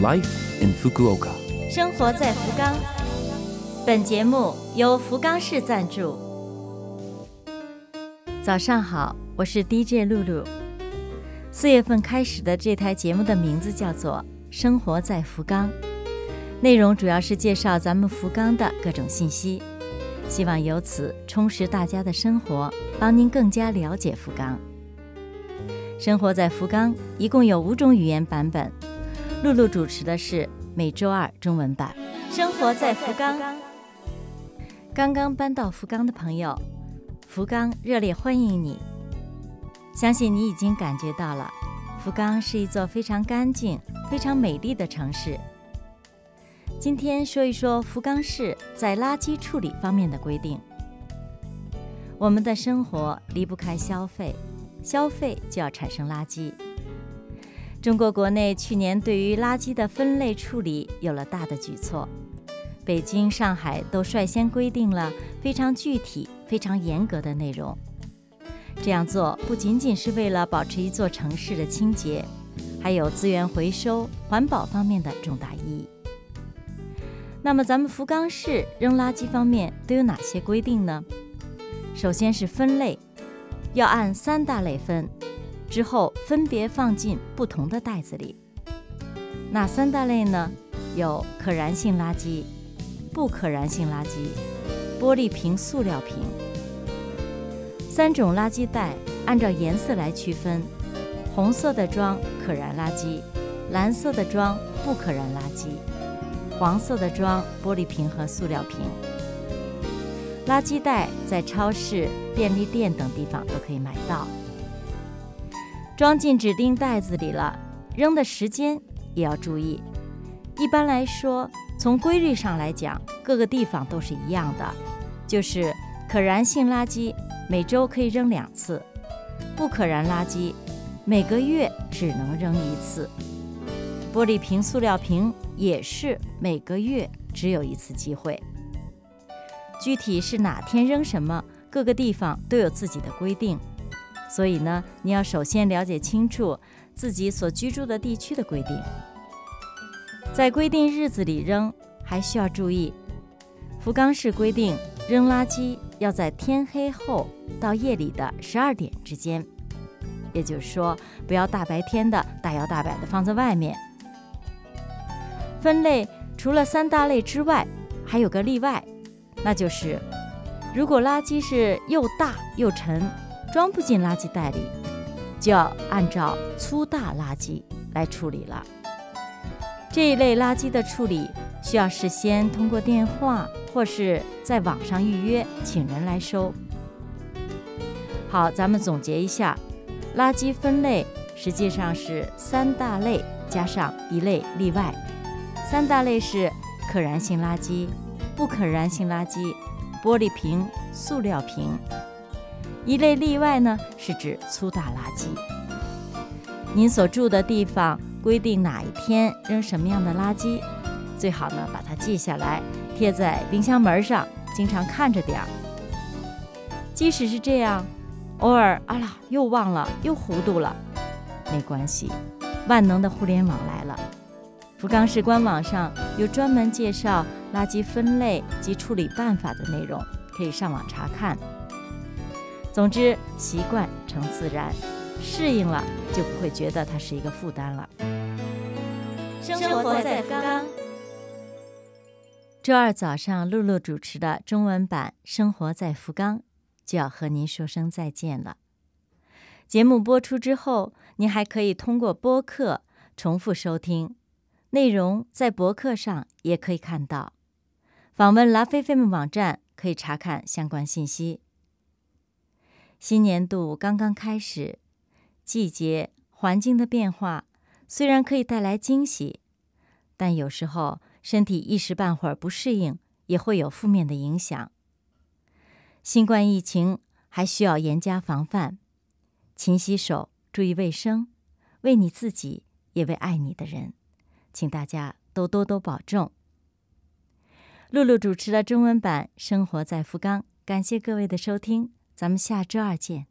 Life in Fukuoka。生活在福冈。本节目由福冈市赞助。早上好，我是 DJ 露露。四月份开始的这台节目的名字叫做《生活在福冈》，内容主要是介绍咱们福冈的各种信息，希望由此充实大家的生活，帮您更加了解福冈。生活在福冈一共有五种语言版本，露露主持的是每周二中文版。生活在福冈，刚刚搬到福冈的朋友，福冈热烈欢迎你。相信你已经感觉到了，福冈是一座非常干净、非常美丽的城市。今天说一说福冈市在垃圾处理方面的规定。我们的生活离不开消费。消费就要产生垃圾。中国国内去年对于垃圾的分类处理有了大的举措，北京、上海都率先规定了非常具体、非常严格的内容。这样做不仅仅是为了保持一座城市的清洁，还有资源回收、环保方面的重大意义。那么，咱们福冈市扔垃圾方面都有哪些规定呢？首先是分类。要按三大类分，之后分别放进不同的袋子里。哪三大类呢？有可燃性垃圾、不可燃性垃圾、玻璃瓶、塑料瓶。三种垃圾袋按照颜色来区分：红色的装可燃垃圾，蓝色的装不可燃垃圾，黄色的装玻璃瓶和塑料瓶。垃圾袋在超市、便利店等地方都可以买到。装进指定袋子里了，扔的时间也要注意。一般来说，从规律上来讲，各个地方都是一样的，就是可燃性垃圾每周可以扔两次，不可燃垃圾每个月只能扔一次，玻璃瓶、塑料瓶也是每个月只有一次机会。具体是哪天扔什么，各个地方都有自己的规定，所以呢，你要首先了解清楚自己所居住的地区的规定。在规定日子里扔，还需要注意，福冈市规定扔垃圾要在天黑后到夜里的十二点之间，也就是说，不要大白天的大摇大摆的放在外面。分类除了三大类之外，还有个例外。那就是，如果垃圾是又大又沉，装不进垃圾袋里，就要按照粗大垃圾来处理了。这一类垃圾的处理需要事先通过电话或是在网上预约，请人来收。好，咱们总结一下，垃圾分类实际上是三大类加上一类例外。三大类是可燃性垃圾。不可燃性垃圾，玻璃瓶、塑料瓶。一类例外呢，是指粗大垃圾。您所住的地方规定哪一天扔什么样的垃圾，最好呢把它记下来，贴在冰箱门上，经常看着点儿。即使是这样，偶尔啊啦又忘了又糊涂了，没关系，万能的互联网来了。福冈市官网上有专门介绍垃圾分类及处理办法的内容，可以上网查看。总之，习惯成自然，适应了就不会觉得它是一个负担了。生活在福冈。周二早上，露露主持的中文版《生活在福冈》就要和您说声再见了。节目播出之后，您还可以通过播客重复收听。内容在博客上也可以看到，访问拉菲菲们网站可以查看相关信息。新年度刚刚开始，季节、环境的变化虽然可以带来惊喜，但有时候身体一时半会儿不适应，也会有负面的影响。新冠疫情还需要严加防范，勤洗手，注意卫生，为你自己，也为爱你的人。请大家都多多保重。露露主持的中文版《生活在福冈》，感谢各位的收听，咱们下周二见。